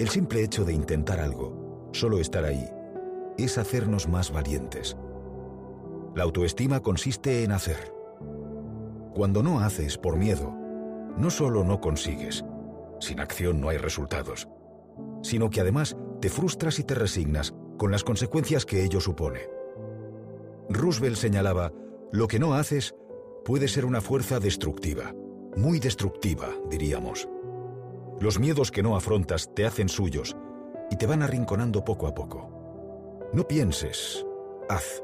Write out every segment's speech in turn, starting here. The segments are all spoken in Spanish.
El simple hecho de intentar algo, solo estar ahí, es hacernos más valientes. La autoestima consiste en hacer. Cuando no haces por miedo, no solo no consigues, sin acción no hay resultados, sino que además te frustras y te resignas con las consecuencias que ello supone. Roosevelt señalaba, lo que no haces puede ser una fuerza destructiva, muy destructiva, diríamos. Los miedos que no afrontas te hacen suyos y te van arrinconando poco a poco. No pienses, haz.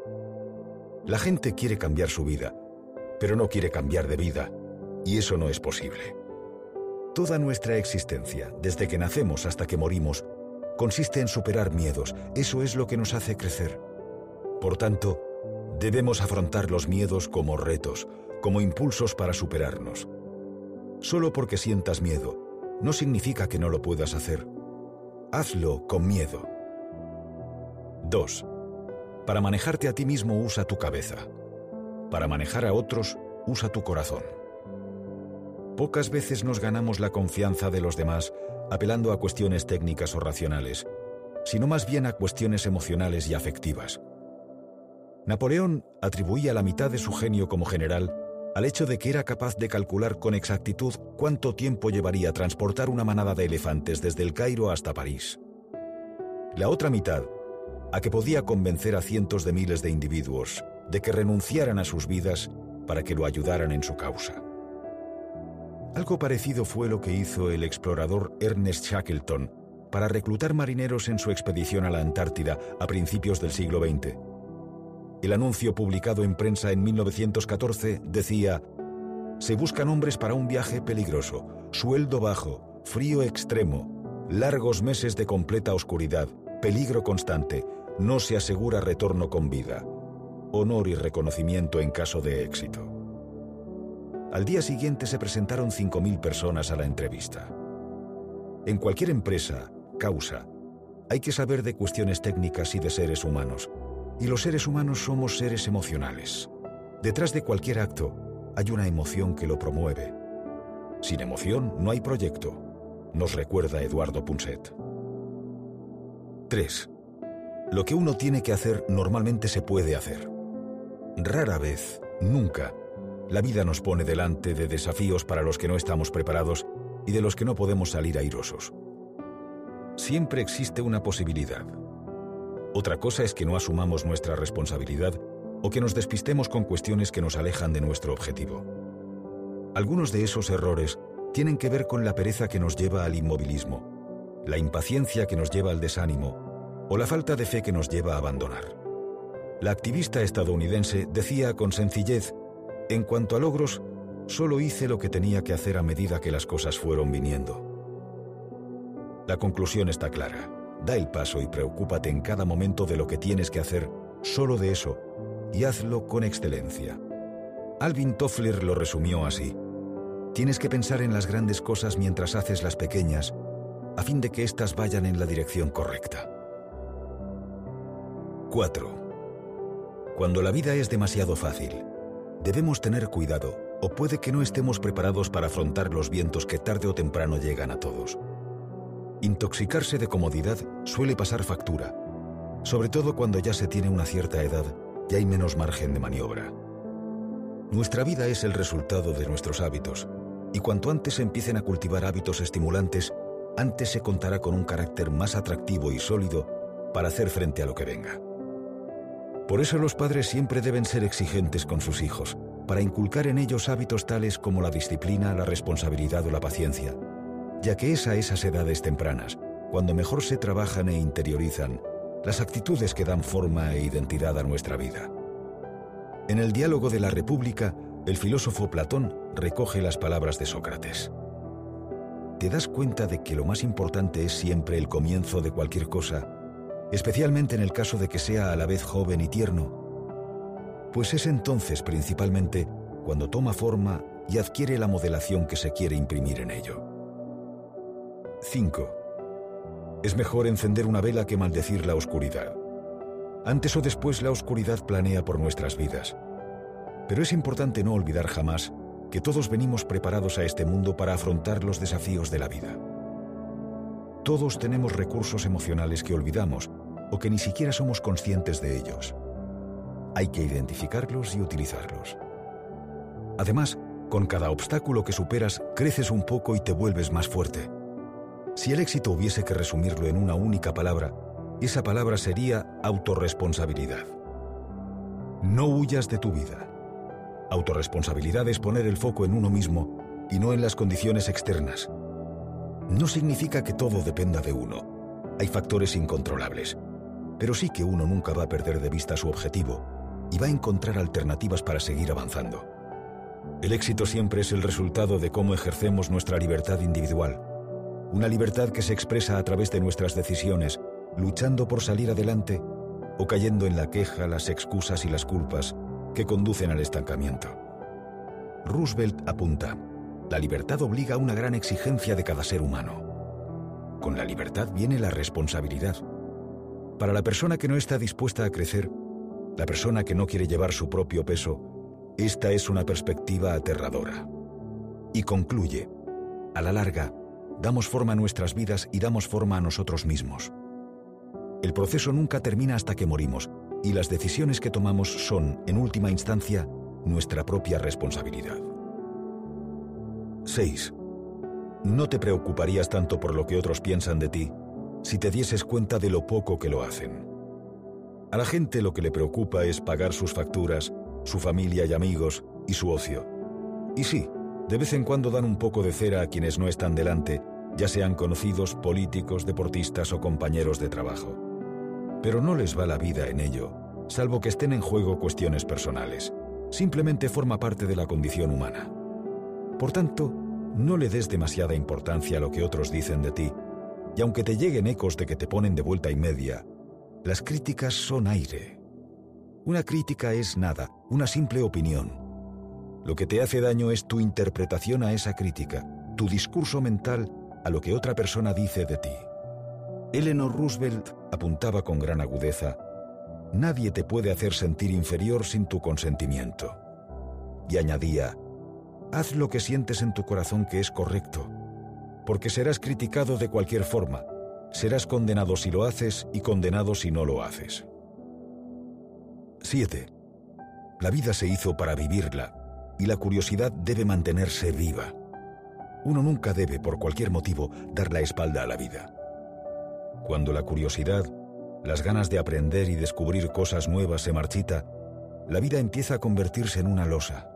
La gente quiere cambiar su vida, pero no quiere cambiar de vida, y eso no es posible. Toda nuestra existencia, desde que nacemos hasta que morimos, consiste en superar miedos. Eso es lo que nos hace crecer. Por tanto, debemos afrontar los miedos como retos, como impulsos para superarnos. Solo porque sientas miedo, no significa que no lo puedas hacer. Hazlo con miedo. 2. Para manejarte a ti mismo usa tu cabeza. Para manejar a otros, usa tu corazón. Pocas veces nos ganamos la confianza de los demás apelando a cuestiones técnicas o racionales, sino más bien a cuestiones emocionales y afectivas. Napoleón atribuía la mitad de su genio como general al hecho de que era capaz de calcular con exactitud cuánto tiempo llevaría transportar una manada de elefantes desde el Cairo hasta París. La otra mitad, a que podía convencer a cientos de miles de individuos de que renunciaran a sus vidas para que lo ayudaran en su causa. Algo parecido fue lo que hizo el explorador Ernest Shackleton para reclutar marineros en su expedición a la Antártida a principios del siglo XX. El anuncio publicado en prensa en 1914 decía, se buscan hombres para un viaje peligroso, sueldo bajo, frío extremo, largos meses de completa oscuridad, peligro constante, no se asegura retorno con vida, honor y reconocimiento en caso de éxito. Al día siguiente se presentaron 5.000 personas a la entrevista. En cualquier empresa, causa, hay que saber de cuestiones técnicas y de seres humanos. Y los seres humanos somos seres emocionales. Detrás de cualquier acto hay una emoción que lo promueve. Sin emoción no hay proyecto, nos recuerda Eduardo Punset. 3. Lo que uno tiene que hacer normalmente se puede hacer. Rara vez, nunca, la vida nos pone delante de desafíos para los que no estamos preparados y de los que no podemos salir airosos. Siempre existe una posibilidad. Otra cosa es que no asumamos nuestra responsabilidad o que nos despistemos con cuestiones que nos alejan de nuestro objetivo. Algunos de esos errores tienen que ver con la pereza que nos lleva al inmovilismo, la impaciencia que nos lleva al desánimo o la falta de fe que nos lleva a abandonar. La activista estadounidense decía con sencillez en cuanto a logros, solo hice lo que tenía que hacer a medida que las cosas fueron viniendo. La conclusión está clara. Da el paso y preocúpate en cada momento de lo que tienes que hacer, solo de eso, y hazlo con excelencia. Alvin Toffler lo resumió así. Tienes que pensar en las grandes cosas mientras haces las pequeñas, a fin de que éstas vayan en la dirección correcta. 4. Cuando la vida es demasiado fácil, Debemos tener cuidado, o puede que no estemos preparados para afrontar los vientos que tarde o temprano llegan a todos. Intoxicarse de comodidad suele pasar factura, sobre todo cuando ya se tiene una cierta edad y hay menos margen de maniobra. Nuestra vida es el resultado de nuestros hábitos, y cuanto antes se empiecen a cultivar hábitos estimulantes, antes se contará con un carácter más atractivo y sólido para hacer frente a lo que venga. Por eso los padres siempre deben ser exigentes con sus hijos, para inculcar en ellos hábitos tales como la disciplina, la responsabilidad o la paciencia, ya que es a esas edades tempranas, cuando mejor se trabajan e interiorizan, las actitudes que dan forma e identidad a nuestra vida. En el diálogo de la República, el filósofo Platón recoge las palabras de Sócrates. ¿Te das cuenta de que lo más importante es siempre el comienzo de cualquier cosa especialmente en el caso de que sea a la vez joven y tierno, pues es entonces principalmente cuando toma forma y adquiere la modelación que se quiere imprimir en ello. 5. Es mejor encender una vela que maldecir la oscuridad. Antes o después la oscuridad planea por nuestras vidas. Pero es importante no olvidar jamás que todos venimos preparados a este mundo para afrontar los desafíos de la vida. Todos tenemos recursos emocionales que olvidamos o que ni siquiera somos conscientes de ellos. Hay que identificarlos y utilizarlos. Además, con cada obstáculo que superas, creces un poco y te vuelves más fuerte. Si el éxito hubiese que resumirlo en una única palabra, esa palabra sería autorresponsabilidad. No huyas de tu vida. Autorresponsabilidad es poner el foco en uno mismo y no en las condiciones externas. No significa que todo dependa de uno. Hay factores incontrolables. Pero sí que uno nunca va a perder de vista su objetivo y va a encontrar alternativas para seguir avanzando. El éxito siempre es el resultado de cómo ejercemos nuestra libertad individual. Una libertad que se expresa a través de nuestras decisiones, luchando por salir adelante o cayendo en la queja, las excusas y las culpas que conducen al estancamiento. Roosevelt apunta, la libertad obliga a una gran exigencia de cada ser humano. Con la libertad viene la responsabilidad. Para la persona que no está dispuesta a crecer, la persona que no quiere llevar su propio peso, esta es una perspectiva aterradora. Y concluye, a la larga, damos forma a nuestras vidas y damos forma a nosotros mismos. El proceso nunca termina hasta que morimos, y las decisiones que tomamos son, en última instancia, nuestra propia responsabilidad. 6. No te preocuparías tanto por lo que otros piensan de ti si te dieses cuenta de lo poco que lo hacen. A la gente lo que le preocupa es pagar sus facturas, su familia y amigos y su ocio. Y sí, de vez en cuando dan un poco de cera a quienes no están delante, ya sean conocidos, políticos, deportistas o compañeros de trabajo. Pero no les va la vida en ello, salvo que estén en juego cuestiones personales. Simplemente forma parte de la condición humana. Por tanto, no le des demasiada importancia a lo que otros dicen de ti, y aunque te lleguen ecos de que te ponen de vuelta y media, las críticas son aire. Una crítica es nada, una simple opinión. Lo que te hace daño es tu interpretación a esa crítica, tu discurso mental a lo que otra persona dice de ti. Eleanor Roosevelt apuntaba con gran agudeza, Nadie te puede hacer sentir inferior sin tu consentimiento. Y añadía, Haz lo que sientes en tu corazón que es correcto, porque serás criticado de cualquier forma, serás condenado si lo haces y condenado si no lo haces. 7. La vida se hizo para vivirla, y la curiosidad debe mantenerse viva. Uno nunca debe, por cualquier motivo, dar la espalda a la vida. Cuando la curiosidad, las ganas de aprender y descubrir cosas nuevas se marchita, la vida empieza a convertirse en una losa.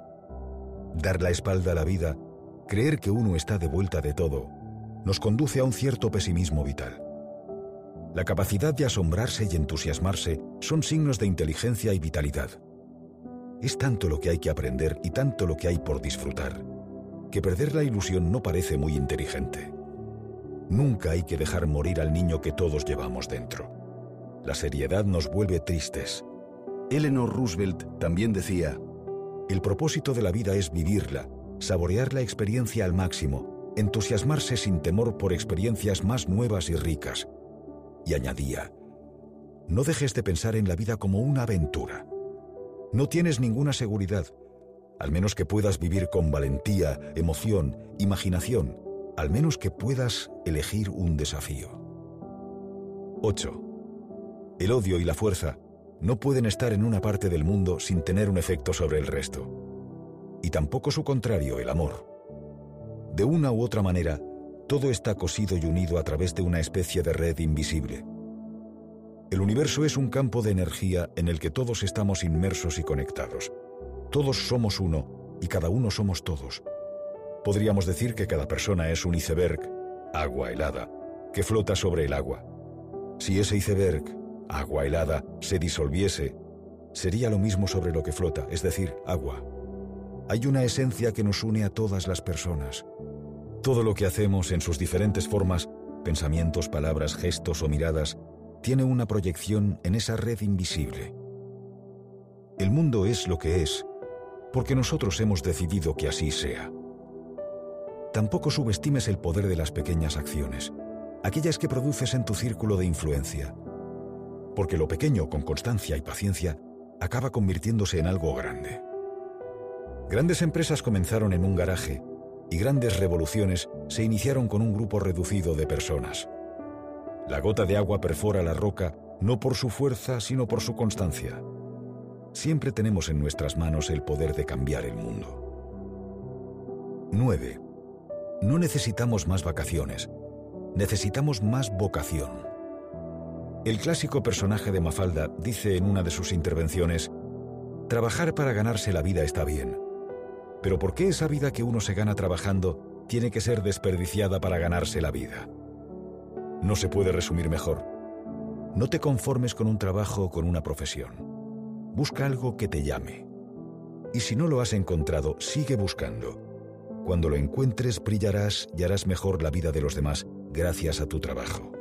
Dar la espalda a la vida, creer que uno está de vuelta de todo, nos conduce a un cierto pesimismo vital. La capacidad de asombrarse y entusiasmarse son signos de inteligencia y vitalidad. Es tanto lo que hay que aprender y tanto lo que hay por disfrutar, que perder la ilusión no parece muy inteligente. Nunca hay que dejar morir al niño que todos llevamos dentro. La seriedad nos vuelve tristes. Eleanor Roosevelt también decía, el propósito de la vida es vivirla, saborear la experiencia al máximo, entusiasmarse sin temor por experiencias más nuevas y ricas. Y añadía, no dejes de pensar en la vida como una aventura. No tienes ninguna seguridad, al menos que puedas vivir con valentía, emoción, imaginación, al menos que puedas elegir un desafío. 8. El odio y la fuerza no pueden estar en una parte del mundo sin tener un efecto sobre el resto. Y tampoco su contrario, el amor. De una u otra manera, todo está cosido y unido a través de una especie de red invisible. El universo es un campo de energía en el que todos estamos inmersos y conectados. Todos somos uno y cada uno somos todos. Podríamos decir que cada persona es un iceberg, agua helada, que flota sobre el agua. Si ese iceberg agua helada, se disolviese, sería lo mismo sobre lo que flota, es decir, agua. Hay una esencia que nos une a todas las personas. Todo lo que hacemos en sus diferentes formas, pensamientos, palabras, gestos o miradas, tiene una proyección en esa red invisible. El mundo es lo que es, porque nosotros hemos decidido que así sea. Tampoco subestimes el poder de las pequeñas acciones, aquellas que produces en tu círculo de influencia porque lo pequeño con constancia y paciencia acaba convirtiéndose en algo grande. Grandes empresas comenzaron en un garaje y grandes revoluciones se iniciaron con un grupo reducido de personas. La gota de agua perfora la roca no por su fuerza, sino por su constancia. Siempre tenemos en nuestras manos el poder de cambiar el mundo. 9. No necesitamos más vacaciones, necesitamos más vocación. El clásico personaje de Mafalda dice en una de sus intervenciones, Trabajar para ganarse la vida está bien, pero ¿por qué esa vida que uno se gana trabajando tiene que ser desperdiciada para ganarse la vida? No se puede resumir mejor. No te conformes con un trabajo o con una profesión. Busca algo que te llame. Y si no lo has encontrado, sigue buscando. Cuando lo encuentres, brillarás y harás mejor la vida de los demás gracias a tu trabajo.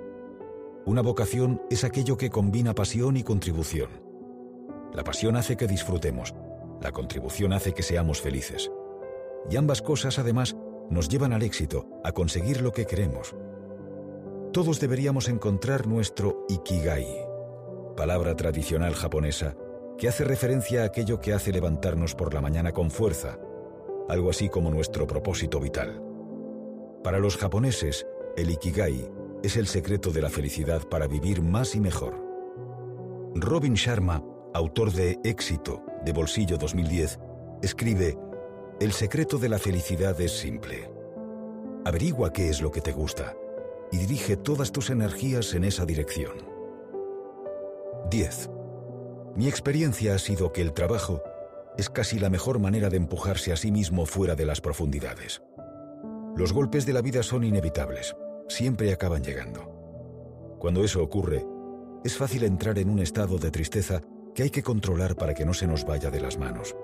Una vocación es aquello que combina pasión y contribución. La pasión hace que disfrutemos, la contribución hace que seamos felices. Y ambas cosas, además, nos llevan al éxito, a conseguir lo que queremos. Todos deberíamos encontrar nuestro ikigai, palabra tradicional japonesa que hace referencia a aquello que hace levantarnos por la mañana con fuerza, algo así como nuestro propósito vital. Para los japoneses, el ikigai es el secreto de la felicidad para vivir más y mejor. Robin Sharma, autor de Éxito, de Bolsillo 2010, escribe, El secreto de la felicidad es simple. Averigua qué es lo que te gusta y dirige todas tus energías en esa dirección. 10. Mi experiencia ha sido que el trabajo es casi la mejor manera de empujarse a sí mismo fuera de las profundidades. Los golpes de la vida son inevitables, siempre acaban llegando. Cuando eso ocurre, es fácil entrar en un estado de tristeza que hay que controlar para que no se nos vaya de las manos.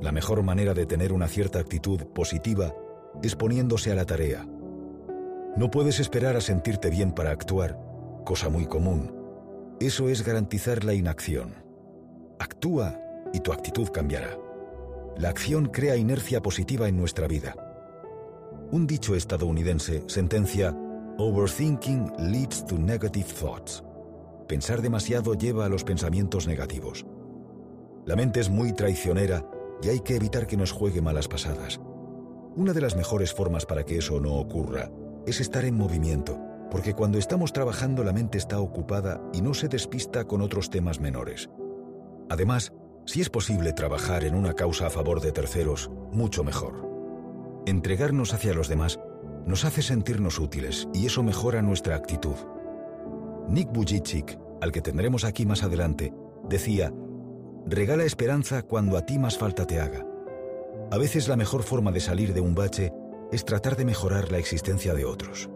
La mejor manera de tener una cierta actitud positiva es poniéndose a la tarea. No puedes esperar a sentirte bien para actuar, cosa muy común. Eso es garantizar la inacción. Actúa y tu actitud cambiará. La acción crea inercia positiva en nuestra vida. Un dicho estadounidense sentencia, Overthinking leads to negative thoughts. Pensar demasiado lleva a los pensamientos negativos. La mente es muy traicionera y hay que evitar que nos juegue malas pasadas. Una de las mejores formas para que eso no ocurra es estar en movimiento, porque cuando estamos trabajando la mente está ocupada y no se despista con otros temas menores. Además, si es posible trabajar en una causa a favor de terceros, mucho mejor. Entregarnos hacia los demás nos hace sentirnos útiles y eso mejora nuestra actitud. Nick Bujicic, al que tendremos aquí más adelante, decía, regala esperanza cuando a ti más falta te haga. A veces la mejor forma de salir de un bache es tratar de mejorar la existencia de otros.